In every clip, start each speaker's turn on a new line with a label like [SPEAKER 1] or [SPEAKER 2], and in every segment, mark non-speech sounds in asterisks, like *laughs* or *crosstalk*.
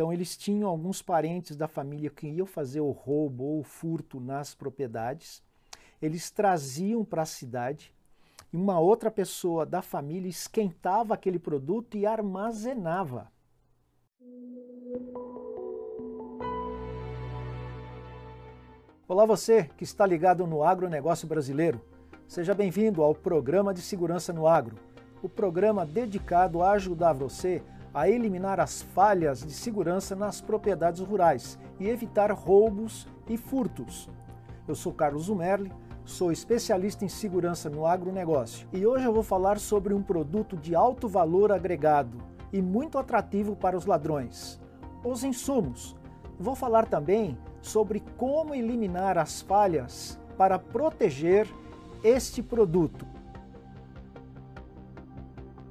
[SPEAKER 1] Então eles tinham alguns parentes da família que iam fazer o roubo ou o furto nas propriedades. Eles traziam para a cidade e uma outra pessoa da família esquentava aquele produto e armazenava. Olá você que está ligado no agronegócio brasileiro. Seja bem-vindo ao programa de segurança no agro, o programa dedicado a ajudar você a eliminar as falhas de segurança nas propriedades rurais e evitar roubos e furtos. Eu sou Carlos Zumerli, sou especialista em segurança no agronegócio e hoje eu vou falar sobre um produto de alto valor agregado e muito atrativo para os ladrões: os insumos. Vou falar também sobre como eliminar as falhas para proteger este produto.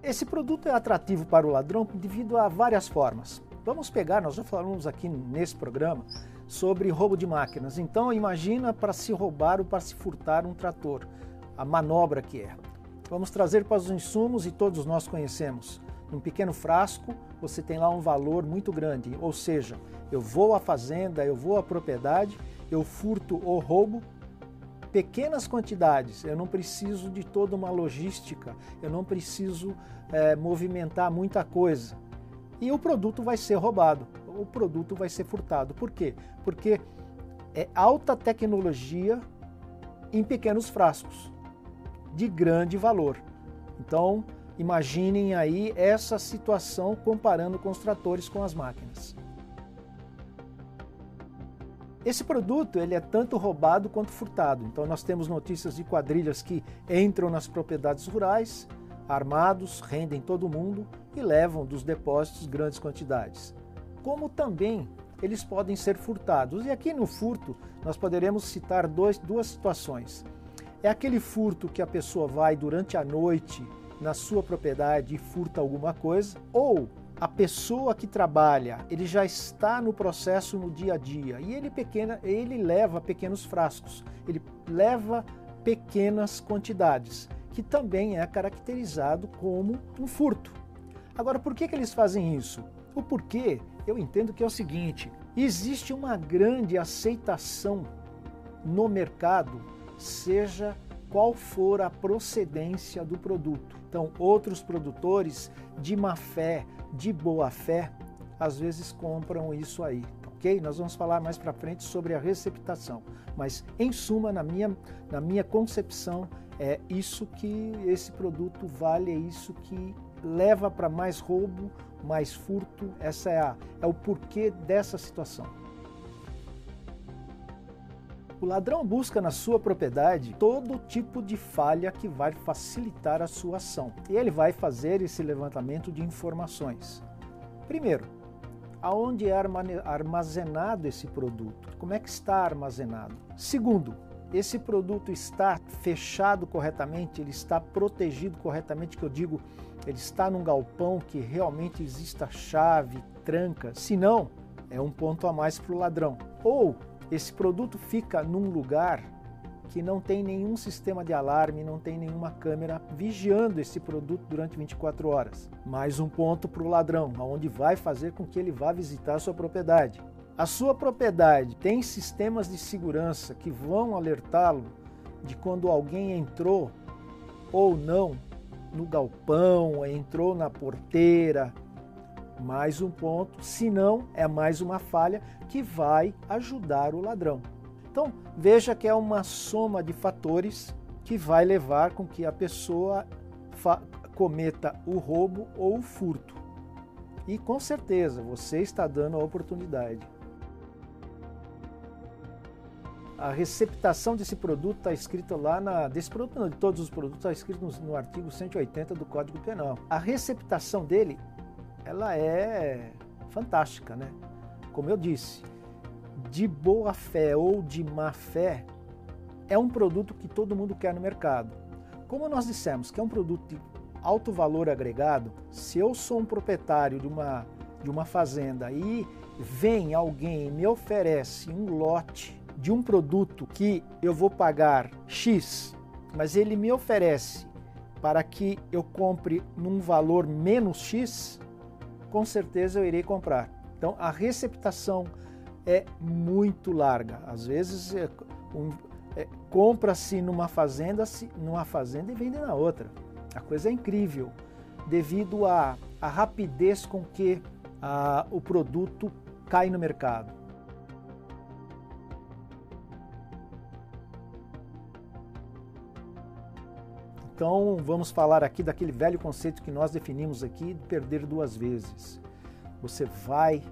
[SPEAKER 1] Esse produto é atrativo para o ladrão devido a várias formas. Vamos pegar, nós já falamos aqui nesse programa sobre roubo de máquinas. Então imagina para se roubar ou para se furtar um trator, a manobra que é. Vamos trazer para os insumos e todos nós conhecemos. Num pequeno frasco, você tem lá um valor muito grande, ou seja, eu vou à fazenda, eu vou à propriedade, eu furto ou roubo pequenas quantidades, eu não preciso de toda uma logística, eu não preciso é, movimentar muita coisa. E o produto vai ser roubado, o produto vai ser furtado. Por quê? Porque é alta tecnologia em pequenos frascos, de grande valor. Então, imaginem aí essa situação comparando com os tratores com as máquinas. Esse produto ele é tanto roubado quanto furtado. Então nós temos notícias de quadrilhas que entram nas propriedades rurais, armados, rendem todo mundo e levam dos depósitos grandes quantidades. Como também eles podem ser furtados. E aqui no furto nós poderemos citar dois, duas situações. É aquele furto que a pessoa vai durante a noite na sua propriedade e furta alguma coisa, ou a pessoa que trabalha, ele já está no processo no dia a dia e ele pequena, ele leva pequenos frascos, ele leva pequenas quantidades, que também é caracterizado como um furto. Agora, por que, que eles fazem isso? O porquê, eu entendo que é o seguinte: existe uma grande aceitação no mercado, seja qual for a procedência do produto. Então, outros produtores de má fé, de boa fé, às vezes compram isso aí, ok? Nós vamos falar mais para frente sobre a receptação, mas em suma, na minha, na minha concepção, é isso que esse produto vale, é isso que leva para mais roubo, mais furto, essa é, a, é o porquê dessa situação. O ladrão busca na sua propriedade todo tipo de falha que vai facilitar a sua ação. E ele vai fazer esse levantamento de informações. Primeiro, aonde é armazenado esse produto? Como é que está armazenado? Segundo, esse produto está fechado corretamente, ele está protegido corretamente, que eu digo, ele está num galpão que realmente exista chave, tranca. Se não, é um ponto a mais para o ladrão. Ou esse produto fica num lugar que não tem nenhum sistema de alarme, não tem nenhuma câmera vigiando esse produto durante 24 horas. Mais um ponto para o ladrão, aonde vai fazer com que ele vá visitar a sua propriedade. A sua propriedade tem sistemas de segurança que vão alertá-lo de quando alguém entrou ou não no galpão, entrou na porteira, mais um ponto, se não, é mais uma falha que vai ajudar o ladrão. Então, veja que é uma soma de fatores que vai levar com que a pessoa cometa o roubo ou o furto. E com certeza você está dando a oportunidade. A receptação desse produto está escrita lá na. Desse produto, não, de todos os produtos, está escrito no, no artigo 180 do Código Penal. A receptação dele ela é fantástica, né? Como eu disse, de boa fé ou de má fé, é um produto que todo mundo quer no mercado. Como nós dissemos que é um produto de alto valor agregado, se eu sou um proprietário de uma, de uma fazenda e vem alguém e me oferece um lote de um produto que eu vou pagar X, mas ele me oferece para que eu compre num valor menos X, com certeza eu irei comprar. Então a receptação é muito larga. Às vezes é, um, é, compra-se numa fazenda, numa fazenda e vende na outra. A coisa é incrível devido à, rapidez com que a, o produto cai no mercado. Então, vamos falar aqui daquele velho conceito que nós definimos aqui de perder duas vezes. Você vai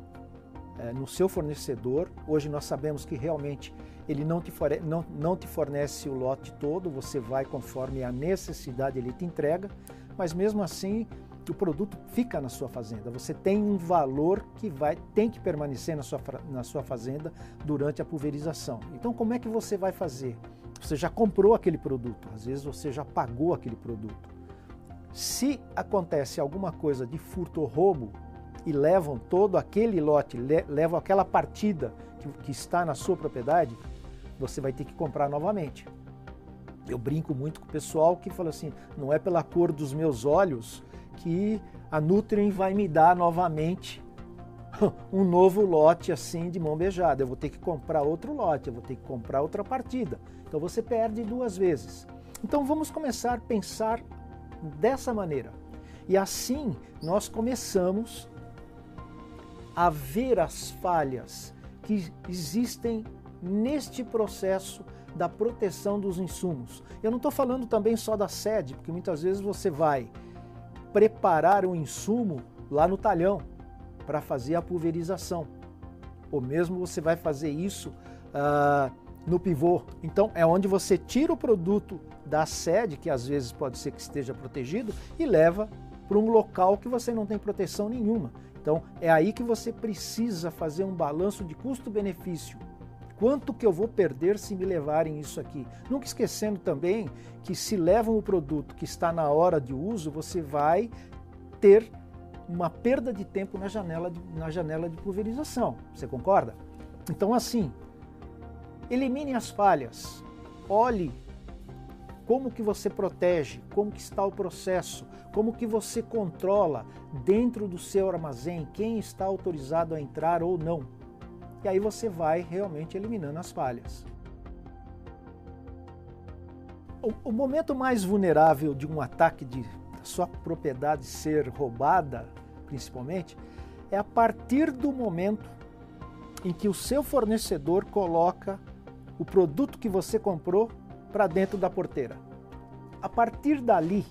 [SPEAKER 1] é, no seu fornecedor, hoje nós sabemos que realmente ele não te, fornece, não, não te fornece o lote todo, você vai conforme a necessidade, ele te entrega, mas mesmo assim o produto fica na sua fazenda. Você tem um valor que vai tem que permanecer na sua, na sua fazenda durante a pulverização. Então, como é que você vai fazer? Você já comprou aquele produto, às vezes você já pagou aquele produto. Se acontece alguma coisa de furto ou roubo e levam todo aquele lote, levam aquela partida que, que está na sua propriedade, você vai ter que comprar novamente. Eu brinco muito com o pessoal que fala assim: não é pela cor dos meus olhos que a Nutrien vai me dar novamente *laughs* um novo lote assim de mão beijada. Eu vou ter que comprar outro lote, eu vou ter que comprar outra partida. Então você perde duas vezes. Então vamos começar a pensar dessa maneira. E assim nós começamos a ver as falhas que existem neste processo da proteção dos insumos. Eu não estou falando também só da sede, porque muitas vezes você vai preparar o insumo lá no talhão para fazer a pulverização. Ou mesmo você vai fazer isso uh, no pivô. Então é onde você tira o produto da sede, que às vezes pode ser que esteja protegido, e leva para um local que você não tem proteção nenhuma. Então é aí que você precisa fazer um balanço de custo-benefício. Quanto que eu vou perder se me levarem isso aqui? Nunca esquecendo também que se levam o produto que está na hora de uso, você vai ter uma perda de tempo na janela de, na janela de pulverização. Você concorda? Então, assim, Elimine as falhas. Olhe como que você protege, como que está o processo, como que você controla dentro do seu armazém quem está autorizado a entrar ou não. E aí você vai realmente eliminando as falhas. O, o momento mais vulnerável de um ataque de sua propriedade ser roubada, principalmente, é a partir do momento em que o seu fornecedor coloca o produto que você comprou para dentro da porteira. A partir dali,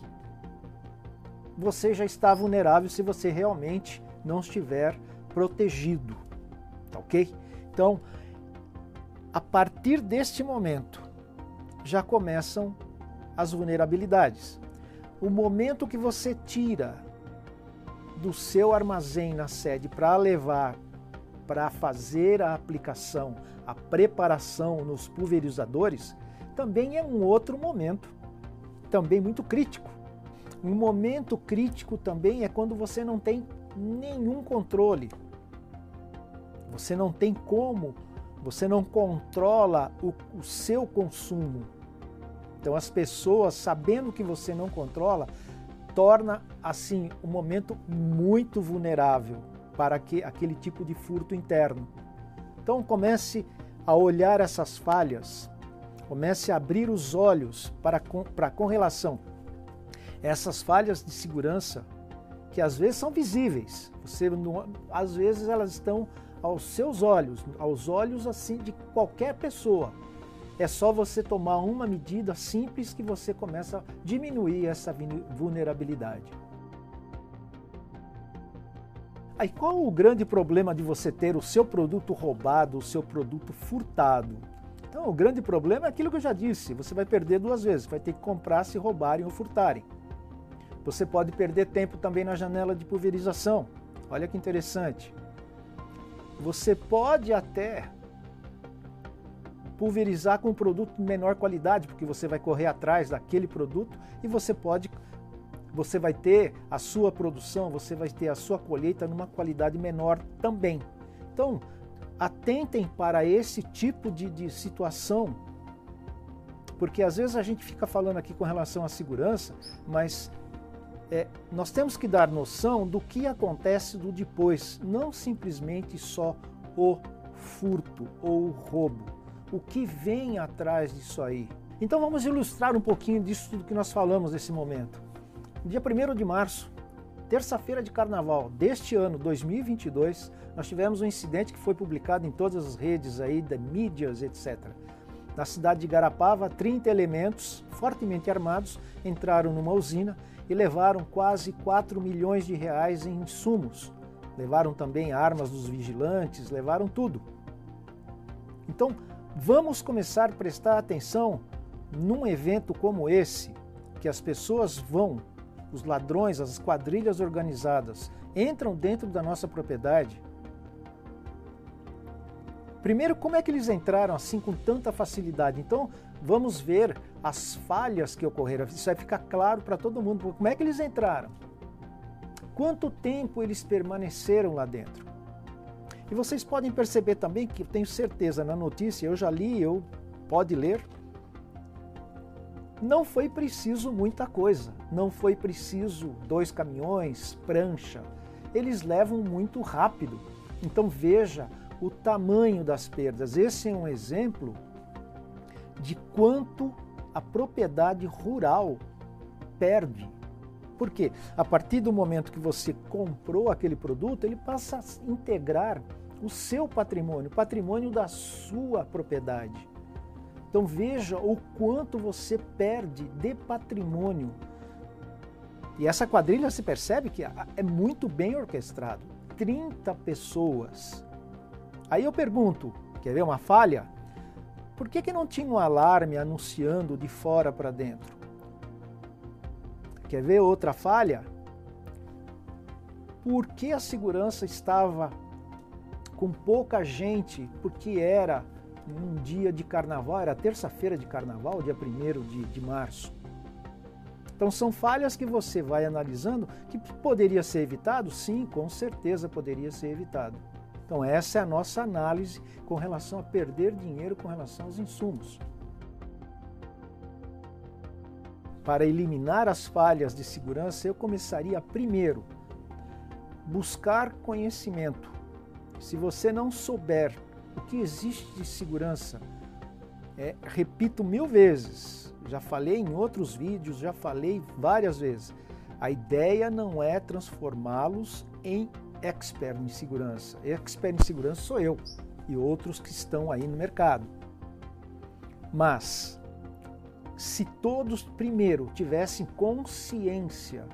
[SPEAKER 1] você já está vulnerável se você realmente não estiver protegido, tá ok? Então, a partir deste momento, já começam as vulnerabilidades. O momento que você tira do seu armazém na sede para levar para fazer a aplicação, a preparação nos pulverizadores, também é um outro momento, também muito crítico. Um momento crítico também é quando você não tem nenhum controle. Você não tem como, você não controla o, o seu consumo. Então as pessoas, sabendo que você não controla, torna assim um momento muito vulnerável para que, aquele tipo de furto interno. Então comece a olhar essas falhas, comece a abrir os olhos para com, para com relação essas falhas de segurança que às vezes são visíveis. Você às vezes elas estão aos seus olhos, aos olhos assim de qualquer pessoa. É só você tomar uma medida simples que você começa a diminuir essa vulnerabilidade. Aí qual o grande problema de você ter o seu produto roubado, o seu produto furtado? Então, o grande problema é aquilo que eu já disse: você vai perder duas vezes, vai ter que comprar se roubarem ou furtarem. Você pode perder tempo também na janela de pulverização. Olha que interessante. Você pode até pulverizar com um produto de menor qualidade, porque você vai correr atrás daquele produto e você pode você vai ter a sua produção, você vai ter a sua colheita numa qualidade menor também. Então, atentem para esse tipo de, de situação, porque às vezes a gente fica falando aqui com relação à segurança, mas é, nós temos que dar noção do que acontece do depois, não simplesmente só o furto ou o roubo. O que vem atrás disso aí? Então vamos ilustrar um pouquinho disso tudo que nós falamos nesse momento. Dia 1 de março, terça-feira de carnaval deste ano, 2022, nós tivemos um incidente que foi publicado em todas as redes aí, da mídias, etc. Na cidade de Garapava, 30 elementos fortemente armados entraram numa usina e levaram quase 4 milhões de reais em insumos. Levaram também armas dos vigilantes, levaram tudo. Então, vamos começar a prestar atenção num evento como esse, que as pessoas vão, os ladrões, as quadrilhas organizadas, entram dentro da nossa propriedade. Primeiro, como é que eles entraram assim com tanta facilidade? Então, vamos ver as falhas que ocorreram. Isso vai ficar claro para todo mundo. Como é que eles entraram? Quanto tempo eles permaneceram lá dentro? E vocês podem perceber também que eu tenho certeza na notícia, eu já li, eu pode ler. Não foi preciso muita coisa, não foi preciso dois caminhões, prancha. Eles levam muito rápido. Então veja o tamanho das perdas. Esse é um exemplo de quanto a propriedade rural perde. Porque a partir do momento que você comprou aquele produto, ele passa a integrar o seu patrimônio, o patrimônio da sua propriedade. Então veja o quanto você perde de patrimônio. E essa quadrilha se percebe que é muito bem orquestrado. 30 pessoas. Aí eu pergunto, quer ver uma falha? Por que, que não tinha um alarme anunciando de fora para dentro? Quer ver outra falha? Por que a segurança estava com pouca gente? Porque era um dia de carnaval, era terça-feira de carnaval, dia 1 de, de março. Então são falhas que você vai analisando que poderia ser evitado? Sim, com certeza poderia ser evitado. Então, essa é a nossa análise com relação a perder dinheiro com relação aos insumos. Para eliminar as falhas de segurança, eu começaria primeiro buscar conhecimento. Se você não souber o que existe de segurança, é, repito mil vezes, já falei em outros vídeos, já falei várias vezes. A ideia não é transformá-los em expert em segurança. Expert em segurança sou eu e outros que estão aí no mercado. Mas se todos primeiro tivessem consciência,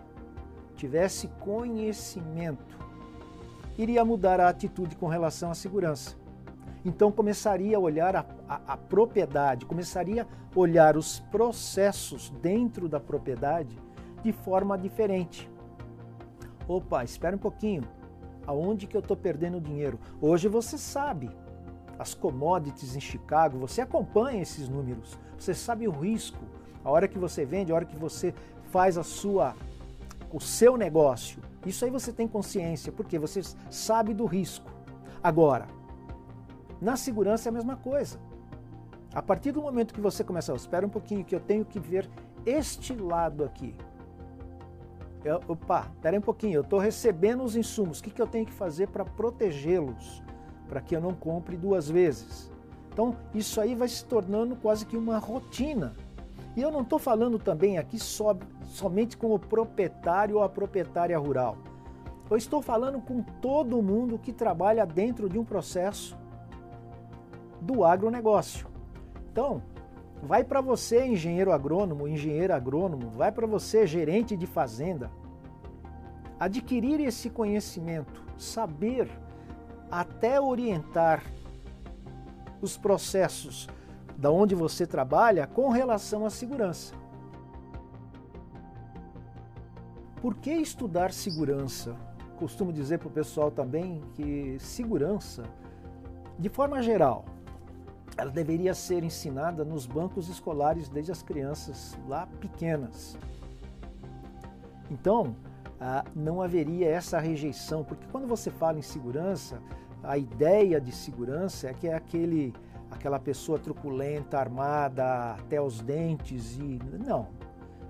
[SPEAKER 1] tivesse conhecimento, iria mudar a atitude com relação à segurança. Então começaria a olhar a, a, a, propriedade, começaria a olhar os processos dentro da propriedade de forma diferente. Opa, espera um pouquinho aonde que eu estou perdendo dinheiro. Hoje você sabe as commodities em Chicago, você acompanha esses números, você sabe o risco. A hora que você vende, a hora que você faz a sua o seu negócio. Isso aí você tem consciência, porque você sabe do risco. Agora, na segurança é a mesma coisa. A partir do momento que você começa, oh, espera um pouquinho que eu tenho que ver este lado aqui. Eu, opa, pera um pouquinho, eu estou recebendo os insumos, o que, que eu tenho que fazer para protegê-los? Para que eu não compre duas vezes. Então, isso aí vai se tornando quase que uma rotina. E eu não estou falando também aqui só, somente com o proprietário ou a proprietária rural. Eu estou falando com todo mundo que trabalha dentro de um processo do agronegócio. Então, Vai para você, engenheiro agrônomo, engenheiro agrônomo, vai para você, gerente de fazenda. Adquirir esse conhecimento, saber até orientar os processos da onde você trabalha com relação à segurança. Por que estudar segurança? Costumo dizer para o pessoal também que segurança, de forma geral, ela deveria ser ensinada nos bancos escolares desde as crianças lá pequenas. Então, ah, não haveria essa rejeição, porque quando você fala em segurança, a ideia de segurança é que é aquele, aquela pessoa truculenta, armada até os dentes e não.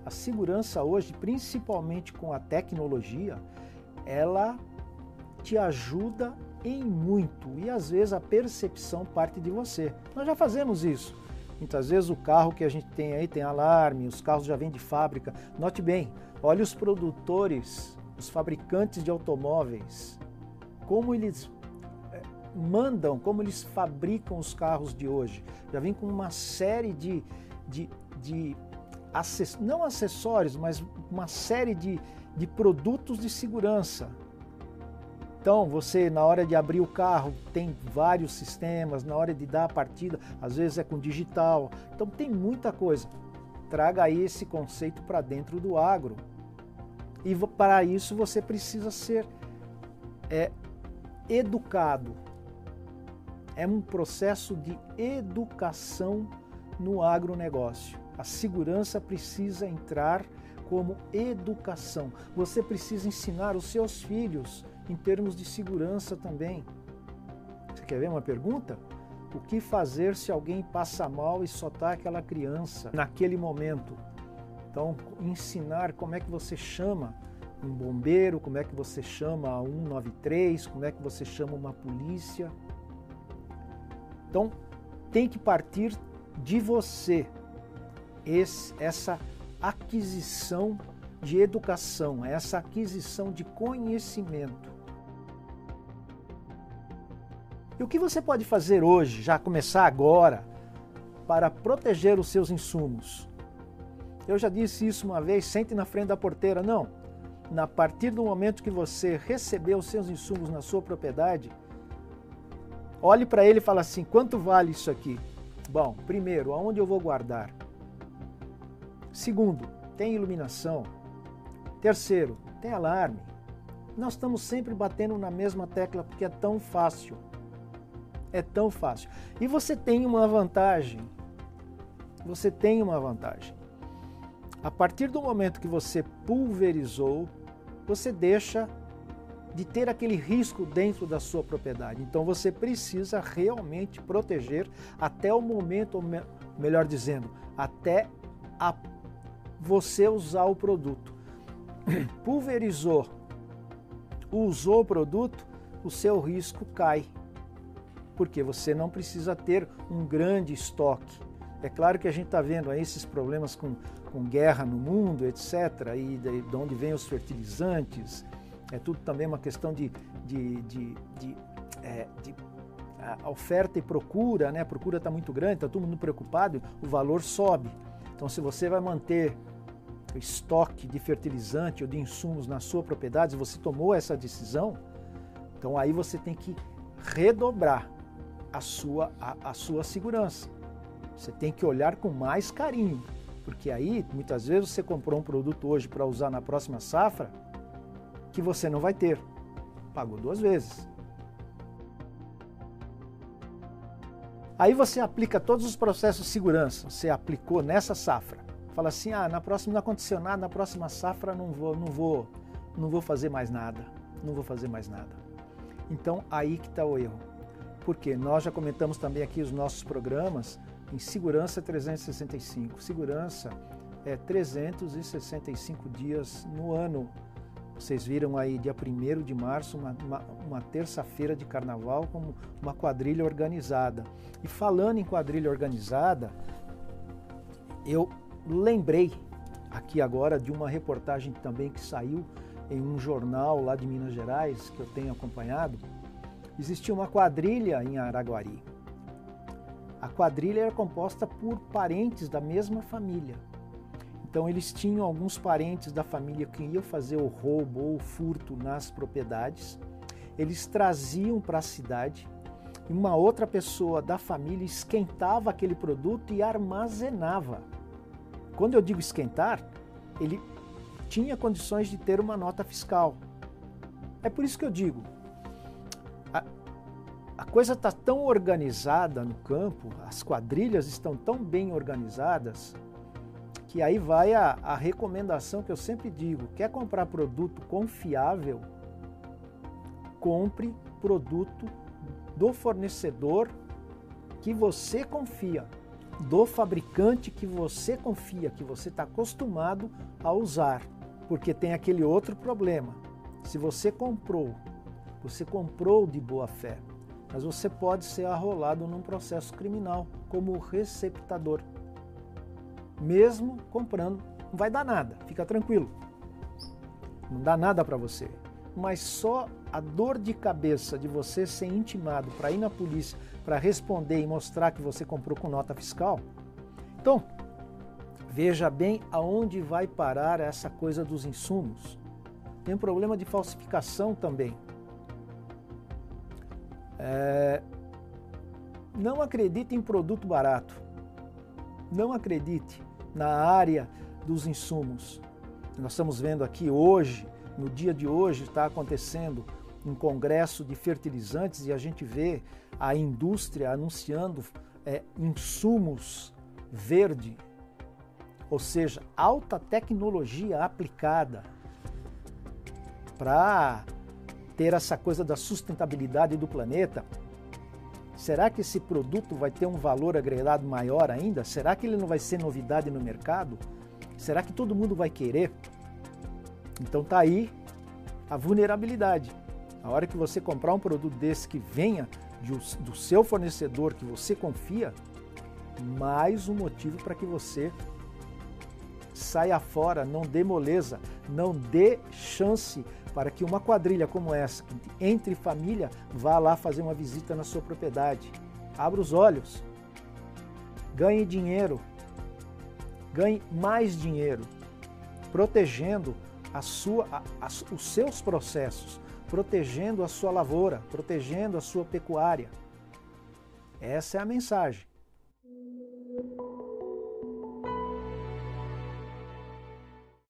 [SPEAKER 1] A segurança hoje, principalmente com a tecnologia, ela te ajuda em muito e às vezes a percepção parte de você. Nós já fazemos isso. Muitas vezes o carro que a gente tem aí tem alarme, os carros já vêm de fábrica. Note bem, olha os produtores, os fabricantes de automóveis, como eles eh, mandam, como eles fabricam os carros de hoje. Já vem com uma série de, de, de não acessórios, mas uma série de, de produtos de segurança então, você, na hora de abrir o carro, tem vários sistemas, na hora de dar a partida, às vezes é com digital. Então, tem muita coisa. Traga aí esse conceito para dentro do agro. E para isso você precisa ser é, educado. É um processo de educação no agronegócio. A segurança precisa entrar como educação. Você precisa ensinar os seus filhos em termos de segurança também. Você quer ver uma pergunta? O que fazer se alguém passa mal e só está aquela criança naquele momento? Então, ensinar como é que você chama um bombeiro, como é que você chama a 193, como é que você chama uma polícia. Então, tem que partir de você esse, essa aquisição de educação, essa aquisição de conhecimento. E o que você pode fazer hoje, já começar agora, para proteger os seus insumos? Eu já disse isso uma vez, sente na frente da porteira. Não. Na partir do momento que você recebeu os seus insumos na sua propriedade, olhe para ele e fala assim: quanto vale isso aqui? Bom, primeiro, aonde eu vou guardar? Segundo, tem iluminação? Terceiro, tem alarme? Nós estamos sempre batendo na mesma tecla porque é tão fácil. É tão fácil. E você tem uma vantagem. Você tem uma vantagem. A partir do momento que você pulverizou, você deixa de ter aquele risco dentro da sua propriedade. Então você precisa realmente proteger até o momento, melhor dizendo, até a você usar o produto. *coughs* Pulverizou, usou o produto, o seu risco cai porque você não precisa ter um grande estoque. É claro que a gente está vendo aí esses problemas com, com guerra no mundo, etc., e de, de onde vêm os fertilizantes, é tudo também uma questão de, de, de, de, é, de oferta e procura, né? a procura está muito grande, está todo mundo preocupado, o valor sobe. Então, se você vai manter estoque de fertilizante ou de insumos na sua propriedade, você tomou essa decisão, então aí você tem que redobrar a sua, a, a sua segurança. Você tem que olhar com mais carinho, porque aí muitas vezes você comprou um produto hoje para usar na próxima safra que você não vai ter. Pagou duas vezes. Aí você aplica todos os processos de segurança, você aplicou nessa safra. Fala assim: "Ah, na próxima não aconteceu nada, na próxima safra não vou, não vou, não vou fazer mais nada. Não vou fazer mais nada". Então aí que está o erro porque nós já comentamos também aqui os nossos programas em Segurança 365. Segurança é 365 dias no ano. Vocês viram aí, dia 1 de março, uma, uma, uma terça-feira de carnaval, como uma quadrilha organizada. E falando em quadrilha organizada, eu lembrei aqui agora de uma reportagem também que saiu em um jornal lá de Minas Gerais, que eu tenho acompanhado, existia uma quadrilha em Araguari. A quadrilha era composta por parentes da mesma família. Então eles tinham alguns parentes da família que iam fazer o roubo ou o furto nas propriedades. Eles traziam para a cidade e uma outra pessoa da família esquentava aquele produto e armazenava. Quando eu digo esquentar, ele tinha condições de ter uma nota fiscal. É por isso que eu digo, a, a coisa está tão organizada no campo, as quadrilhas estão tão bem organizadas, que aí vai a, a recomendação que eu sempre digo: quer comprar produto confiável? Compre produto do fornecedor que você confia. Do fabricante que você confia, que você está acostumado a usar, porque tem aquele outro problema. Se você comprou, você comprou de boa fé, mas você pode ser arrolado num processo criminal como receptador. Mesmo comprando, não vai dar nada, fica tranquilo. Não dá nada para você. Mas só a dor de cabeça de você ser intimado para ir na polícia para responder e mostrar que você comprou com nota fiscal. Então, veja bem aonde vai parar essa coisa dos insumos. Tem um problema de falsificação também. É... Não acredite em produto barato. Não acredite na área dos insumos. Nós estamos vendo aqui hoje, no dia de hoje, está acontecendo um congresso de fertilizantes e a gente vê a indústria anunciando é, insumos verde, ou seja, alta tecnologia aplicada para ter essa coisa da sustentabilidade do planeta. Será que esse produto vai ter um valor agregado maior ainda? Será que ele não vai ser novidade no mercado? Será que todo mundo vai querer? Então tá aí a vulnerabilidade. A hora que você comprar um produto desse que venha de, do seu fornecedor que você confia, mais um motivo para que você saia fora, não dê moleza, não dê chance para que uma quadrilha como essa, entre família, vá lá fazer uma visita na sua propriedade. Abra os olhos, ganhe dinheiro, ganhe mais dinheiro, protegendo a sua, a, a, os seus processos, protegendo a sua lavoura, protegendo a sua pecuária. Essa é a mensagem.